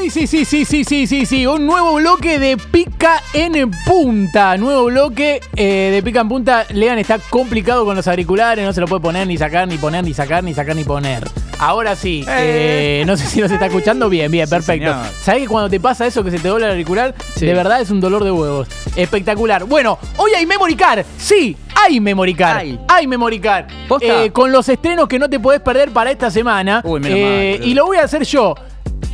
Sí, sí, sí, sí, sí, sí, sí, sí. Un nuevo bloque de pica en punta. Nuevo bloque eh, de pica en punta. Lean, está complicado con los auriculares. No se lo puede poner, ni sacar, ni poner, ni sacar, ni sacar, ni poner. Ahora sí. eh, no sé si nos está escuchando. Bien, bien, perfecto. señor. ¿Sabés que cuando te pasa eso que se te dobla el auricular? Sí. De verdad es un dolor de huevos. Espectacular. Bueno, hoy hay Memory Card. Sí, hay Memory Card. Hay. Hay Memory Card. ¿Posta? Eh, con los estrenos que no te podés perder para esta semana. Uy, menos Eh, mal, y lo voy a hacer yo.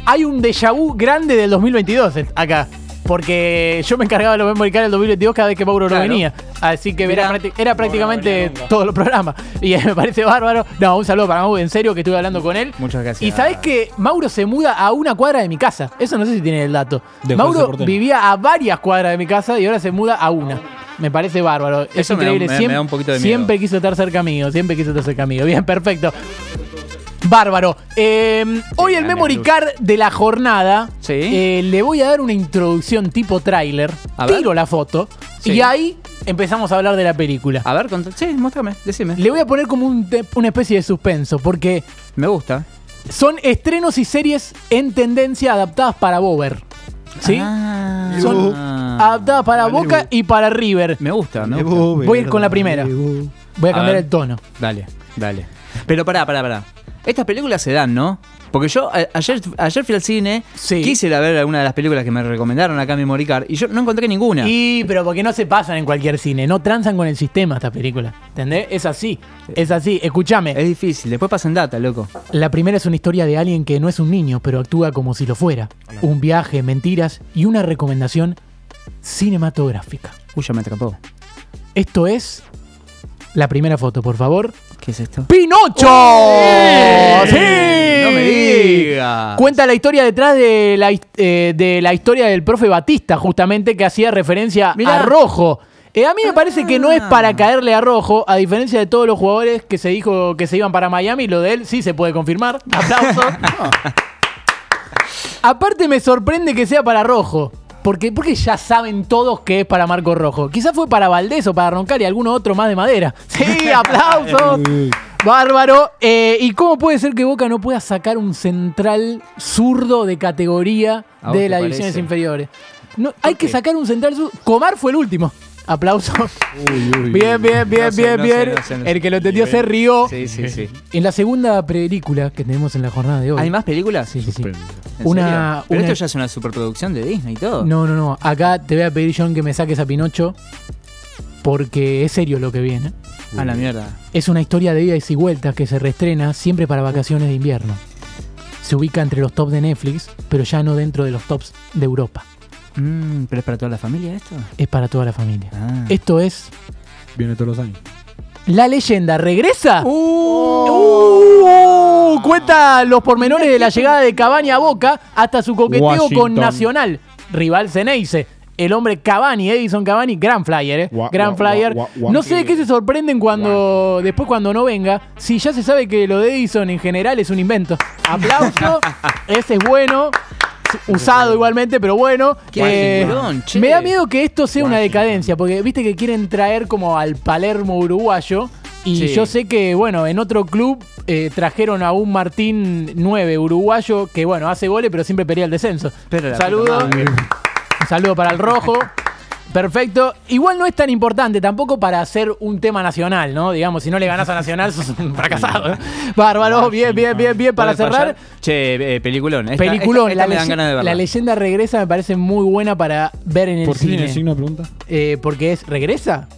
Hay un déjà vu grande del 2022 en- acá. Porque yo me encargaba de los memory cards del 2022 cada vez que Mauro no venía. Así que era, Mirá. prácti- era prácticamente todos los programas. Y me parece bárbaro. No, un saludo para Mauro, en serio, que estuve hablando con él. Muchas gracias. Y sabés que Mauro se muda a una cuadra de mi casa. Eso no sé si tiene el dato. De Mauro vivía a varias cuadras de mi casa y ahora se muda a una. Me parece bárbaro. Es Eso me da- increíble. me siempre, da un poquito de miedo. siempre quiso estar cerca mío. Siempre quiso estar cerca mío. Bien, perfecto. Bárbaro. Eh, hoy el memory card de la jornada. Sí. eh, le voy a dar una introducción tipo tráiler. A ver. Tiro la foto. Sí. Y ahí empezamos a hablar de la película. A ver, sí, muéstrame, decime. Le voy a poner como un te- una especie de suspenso. Porque Me gusta. son estrenos y series en tendencia adaptadas para Bober. ¿Sí? Ah. Son Ah. adaptadas para Boca y para River. Me gusta, me gusta. Voy a ir con la primera. Voy a A cambiar ver. el tono. Dale, dale. Pero pará, pará, pará. Estas películas se dan, ¿no? Porque yo a- ayer, ayer fui al cine, Sí. quise ir a ver alguna de las películas que me recomendaron acá en mi Moricar y yo no encontré ninguna. Y, pero porque no se pasan en cualquier cine, no transan con el sistema esta película. ¿Entendés? Es así, es así. Escúchame, Es difícil, después pasan data, loco. la primera es una historia de alguien que no es un niño, pero actúa como si lo fuera. Un viaje, mentiras y una recomendación cinematográfica. Uy, ya me atrapó. Esto es la primera foto, por favor. ¿Qué es esto? ¡Pinocho! ¡Sí! No me digas. Cuenta la historia detrás de la, eh, de la historia del profe Batista, justamente, que hacía referencia Mirá. a Rojo. Eh, a mí me parece que no es Ah. para caerle a Rojo, a diferencia de todos los jugadores que se dijo que se iban para Miami, lo de él sí se puede confirmar. Aplausos. Aparte me sorprende que sea para Rojo. Porque, porque ya saben todos que es para Marco Rojo. Quizás fue para Valdés o para Roncal y alguno otro más de madera. Sí, aplausos. Bárbaro. Eh, ¿Y cómo puede ser que Boca no pueda sacar un central zurdo de categoría ¿A vos de las divisiones inferiores? No, hay que sacar un central zurdo. Comar fue el último. Aplausos. Uy, uy, Bien, bien, bien, No bien, no bien. no. El que lo entendió se rió. Sí, sí, sí. En la segunda película que tenemos en la jornada de hoy. ¿Hay más películas? Sí, sí, sí. ¿En Una- serio? Pero una- esto ya es una superproducción de Disney y todo. No, no, no. Acá te voy a pedir, John, que me saques a Pinocho. Porque es serio lo que viene. A la mierda. Es una historia de idas y vueltas que se reestrena siempre para vacaciones de invierno. Se ubica entre los tops de Netflix, pero ya no dentro de los tops de Europa. Mm, ¿Pero es para toda la familia esto? Es para toda la familia. Ah. Esto es Viene todos los años. La leyenda regresa. Uh. Uh, cuenta los pormenores de la llegada de Cavani a Boca hasta su coqueteo con. Nacional, rival Ceneice. El hombre Cavani, Edison Cavani, gran flyer, ¿eh? Gran flyer. no sé de qué se sorprenden cuando después cuando no venga. Si ya se sabe que lo de Edison en general es un invento. Aplauso, ese es bueno. Usado igualmente, pero bueno. Qué Eh, che. me da miedo que esto sea una decadencia, porque viste que quieren traer como al Palermo uruguayo. Y Sí. yo sé que, bueno, en otro club eh, trajeron a un Martín 9 uruguayo que, bueno, hace goles, pero siempre pelea el descenso. Pero Saludo. puta. Un saludo para el rojo. Perfecto. Igual no es tan importante tampoco para hacer un tema nacional, ¿no? Digamos, si no le ganás a Nacional, sos un fracasado. ¿eh? Bárbaro, bien, bien, bien, bien. Para ¿Puede cerrar, fallar? Che, eh, peliculón. Esta- peliculón. esta- esta la, me dan leye- ganas de verla. la leyenda regresa me parece muy buena para ver en el ¿Por qué cine. tiene signo de pregunta? Eh, porque es, ¿regresa?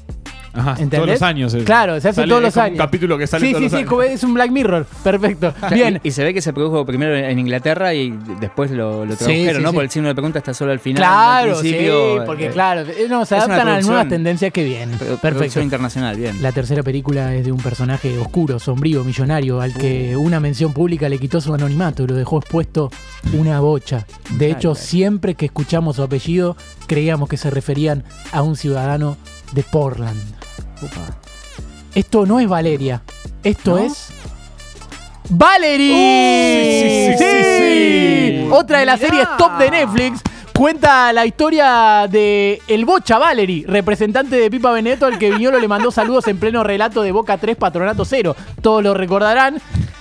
Ajá, ¿Entendés? todos los años. eh. Claro, se hace Sale- todos los años. Un capítulo que sale sí, todos sí, los sí, años. es un Black Mirror. Perfecto. Bien. Y, y se ve que se produjo primero en Inglaterra y después lo, lo tradujeron, sí, ¿no? sí. Por el signo de pregunta está solo al final. Claro, al principio, sí, porque eh, claro, eh, no, se adaptan a las nuevas tendencias que vienen. Perfecto. Internacional, bien. La tercera película es de un personaje oscuro, sombrío, millonario, al que una mención pública le quitó su anonimato y lo dejó expuesto una bocha. De hecho, siempre que escuchamos su apellido, creíamos que se referían a un ciudadano de Portland. Upa. Esto no es Valeria, esto ¿No? es. ¡Valerie! sí, sí, sí, sí. Otra de las Mirá. series top de Netflix. Cuenta la historia de el Bocha Valery, representante de Pipa Benedetto, al que Viñolo le mandó saludos en pleno relato de Boca 3, Patronato 0. Todos lo recordarán.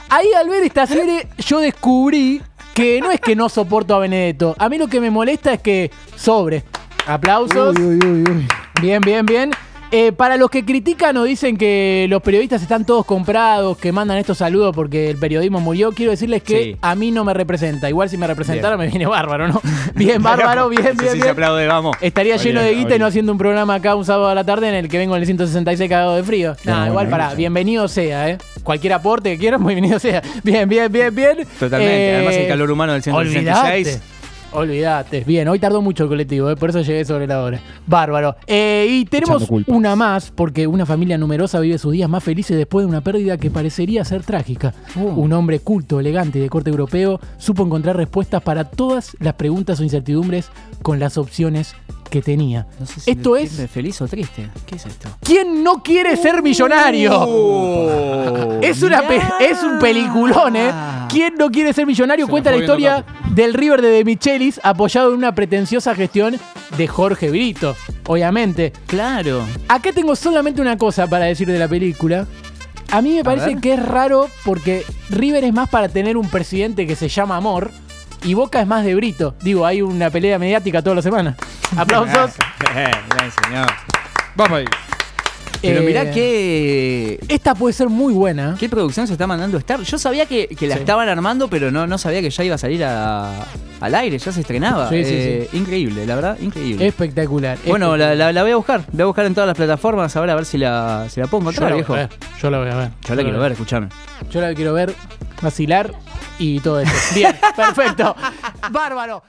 Ahí al ver esta serie yo descubrí que no es que no soporto a Benedetto. A mí lo que me molesta es que sobre. Aplausos. Uy, uy, uy, uy. Bien, bien, bien. Eh, para los que critican o dicen que los periodistas están todos comprados, que mandan estos saludos porque el periodismo murió, quiero decirles que Sí. a mí no me representa. Igual si me representara me viene bárbaro, ¿no? Bien, bárbaro, bien, Sí, bien, sí, se bien. aplaude, vamos. Estaría lleno de guita y no haciendo un programa acá un sábado a la tarde en el que vengo en el 166 cagado de frío. Bueno, igual para, bienvenido sea, ¿eh? Cualquier aporte que quieran, bienvenido sea. Bien, bien, bien, bien. Totalmente. Eh, Además, el calor humano del 166. Olvídate. Olvídate. Bien, hoy tardó mucho el colectivo, ¿eh? por eso llegué sobre la hora. Bárbaro. Eh, y tenemos una más, porque una familia numerosa vive sus días más felices después de una pérdida que parecería ser trágica. Un hombre culto, elegante y de corte europeo supo encontrar respuestas para todas las preguntas o incertidumbres con las opciones que tenía. No sé si Esto es feliz o triste. ¿Qué es esto? ¿Quién no quiere ser millonario? Es, una es un peliculón, ¿eh? ¿Quién no quiere ser millonario? Se Cuenta la historia del River de De Michelis apoyado en una pretenciosa gestión de Jorge Brito, obviamente. Claro. Acá tengo solamente una cosa para decir de la película. A mí me parece ver. que es raro porque River es más para tener un presidente que se llama Amor y Boca es más de Brito. Digo, hay una pelea mediática todas las semanas. Aplausos. Bien, bien, señor. Vamos ahí. Pero Eh, mirá qué, Esta puede ser muy buena. qué producción se está mandando Star. Yo sabía que, que la Sí. estaban armando, pero no, no sabía que ya iba a salir a- al aire, ya se estrenaba. Sí, sí, Eh, Increíble, la verdad, increíble. Espectacular. bueno, la, espectacular. la- la voy a buscar. La voy a buscar en todas las plataformas ahora a ver si la, si la puedo Yo encontrar, la voy viejo. a ver. Yo la voy a ver. Yo la quiero ver, escuchame. Yo la quiero ver vacilar y todo eso. Bien, perfecto. Bárbaro.